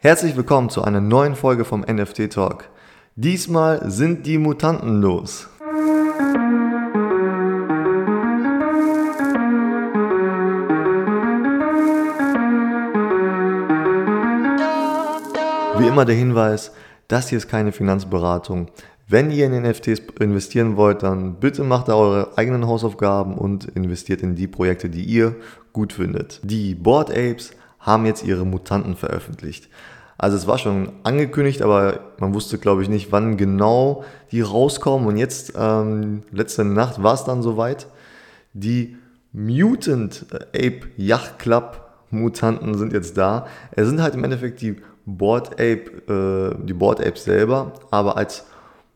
Herzlich willkommen zu einer neuen Folge vom NFT Talk. Diesmal sind die Mutanten los. Wie immer der Hinweis, das hier ist keine Finanzberatung. Wenn ihr in NFTs investieren wollt, dann bitte macht da eure eigenen Hausaufgaben und investiert in die Projekte, die ihr gut findet. Die Board Apes haben jetzt ihre Mutanten veröffentlicht. Also es war schon angekündigt, aber man wusste, glaube ich, nicht, wann genau die rauskommen. Und jetzt, ähm, letzte Nacht war es dann soweit. Die Mutant Ape Yacht Club Mutanten sind jetzt da. Es sind halt im Endeffekt die Board Ape, äh, die Board Apes selber, aber als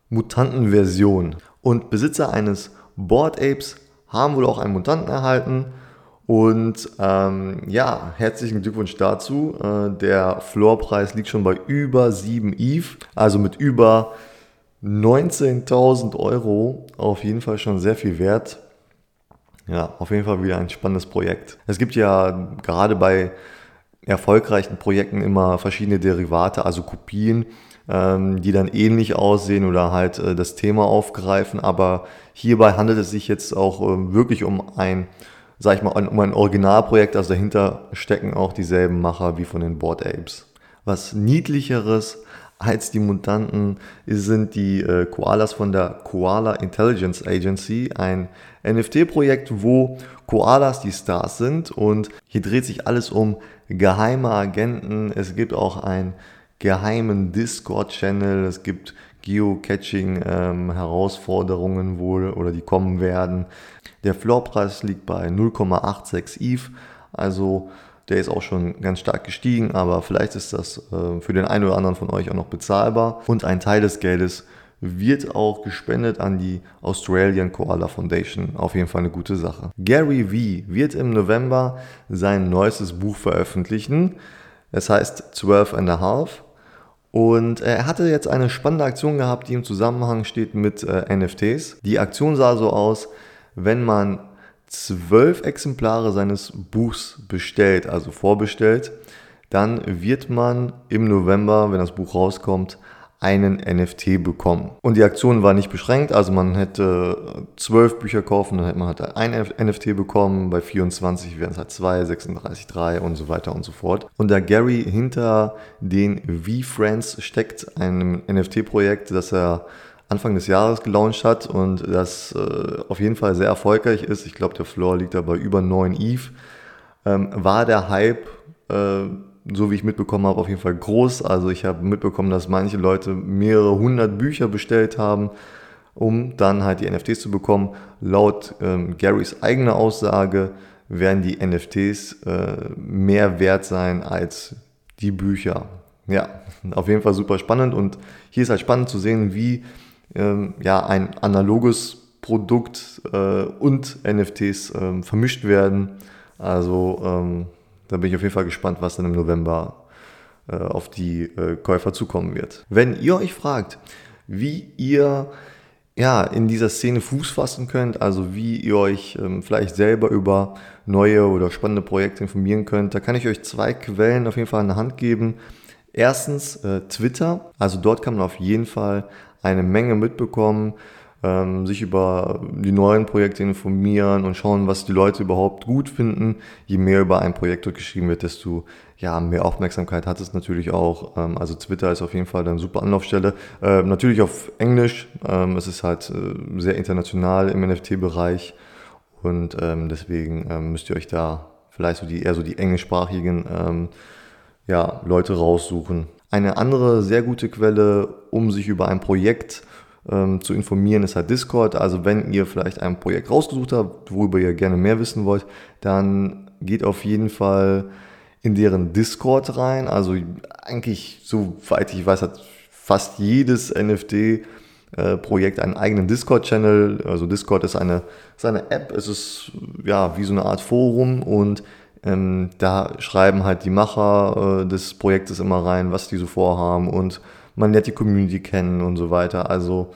Mutantenversion. Und Besitzer eines Board Apes haben wohl auch einen Mutanten erhalten. Und ähm, ja, herzlichen Glückwunsch dazu. Äh, der Floorpreis liegt schon bei über 7 ETH, also mit über 19.000 Euro. Auf jeden Fall schon sehr viel wert. Ja, auf jeden Fall wieder ein spannendes Projekt. Es gibt ja gerade bei erfolgreichen Projekten immer verschiedene Derivate, also Kopien, ähm, die dann ähnlich aussehen oder halt äh, das Thema aufgreifen. Aber hierbei handelt es sich jetzt auch äh, wirklich um ein, sag ich mal, um ein Originalprojekt. Also dahinter stecken auch dieselben Macher wie von den Board Apes. Was niedlicheres als die Mutanten sind die äh, Koalas von der Koala Intelligence Agency, ein NFT-Projekt, wo Koalas die Stars sind und hier dreht sich alles um geheime Agenten. Es gibt auch einen geheimen Discord-Channel, es gibt Geocaching-Herausforderungen ähm, wohl oder die kommen werden. Der Floorpreis liegt bei 0,86 ETH, also der ist auch schon ganz stark gestiegen, aber vielleicht ist das äh, für den einen oder anderen von euch auch noch bezahlbar. Und ein Teil des Geldes wird auch gespendet an die Australian Koala Foundation. Auf jeden Fall eine gute Sache. Gary V wird im November sein neuestes Buch veröffentlichen. Es heißt 12 and a half. Und er hatte jetzt eine spannende Aktion gehabt, die im Zusammenhang steht mit äh, NFTs. Die Aktion sah so aus, wenn man zwölf Exemplare seines Buchs bestellt, also vorbestellt, dann wird man im November, wenn das Buch rauskommt, einen NFT bekommen. Und die Aktion war nicht beschränkt, also man hätte zwölf Bücher kaufen, dann hätte man halt ein NFT bekommen, bei 24 wären es halt zwei, 36, drei und so weiter und so fort. Und da Gary hinter den V-Friends steckt, einem NFT-Projekt, das er Anfang des Jahres gelauncht hat und das äh, auf jeden Fall sehr erfolgreich ist. Ich glaube, der Floor liegt da bei über 9 ETH. Ähm, war der Hype, äh, so wie ich mitbekommen habe, auf jeden Fall groß. Also ich habe mitbekommen, dass manche Leute mehrere hundert Bücher bestellt haben, um dann halt die NFTs zu bekommen. Laut ähm, Garys eigener Aussage werden die NFTs äh, mehr wert sein als die Bücher. Ja, auf jeden Fall super spannend und hier ist halt spannend zu sehen, wie ähm, ja, ein analoges Produkt äh, und NFTs ähm, vermischt werden. Also ähm, da bin ich auf jeden Fall gespannt, was dann im November äh, auf die äh, Käufer zukommen wird. Wenn ihr euch fragt, wie ihr ja, in dieser Szene Fuß fassen könnt, also wie ihr euch ähm, vielleicht selber über neue oder spannende Projekte informieren könnt, da kann ich euch zwei Quellen auf jeden Fall in der Hand geben. Erstens äh, Twitter, also dort kann man auf jeden Fall eine Menge mitbekommen, ähm, sich über die neuen Projekte informieren und schauen, was die Leute überhaupt gut finden. Je mehr über ein Projekt dort geschrieben wird, desto ja, mehr Aufmerksamkeit hat es natürlich auch. Ähm, also Twitter ist auf jeden Fall eine super Anlaufstelle. Äh, natürlich auf Englisch. Ähm, es ist halt äh, sehr international im NFT-Bereich und ähm, deswegen ähm, müsst ihr euch da vielleicht so die eher so die englischsprachigen ähm, ja, Leute raussuchen. Eine andere sehr gute Quelle, um sich über ein Projekt ähm, zu informieren, ist halt Discord. Also wenn ihr vielleicht ein Projekt rausgesucht habt, worüber ihr gerne mehr wissen wollt, dann geht auf jeden Fall in deren Discord rein. Also eigentlich, soweit ich weiß, hat fast jedes NFT äh, Projekt einen eigenen Discord-Channel. Also Discord ist eine, ist eine App, es ist ja wie so eine Art Forum und ähm, da schreiben halt die Macher äh, des Projektes immer rein, was die so vorhaben und man lernt die Community kennen und so weiter. Also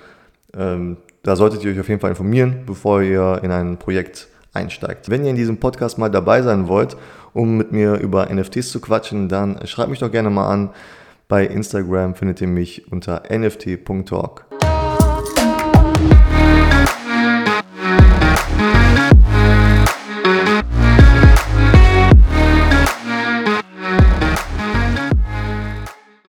ähm, da solltet ihr euch auf jeden Fall informieren, bevor ihr in ein Projekt einsteigt. Wenn ihr in diesem Podcast mal dabei sein wollt, um mit mir über NFTs zu quatschen, dann schreibt mich doch gerne mal an. Bei Instagram findet ihr mich unter nft.talk.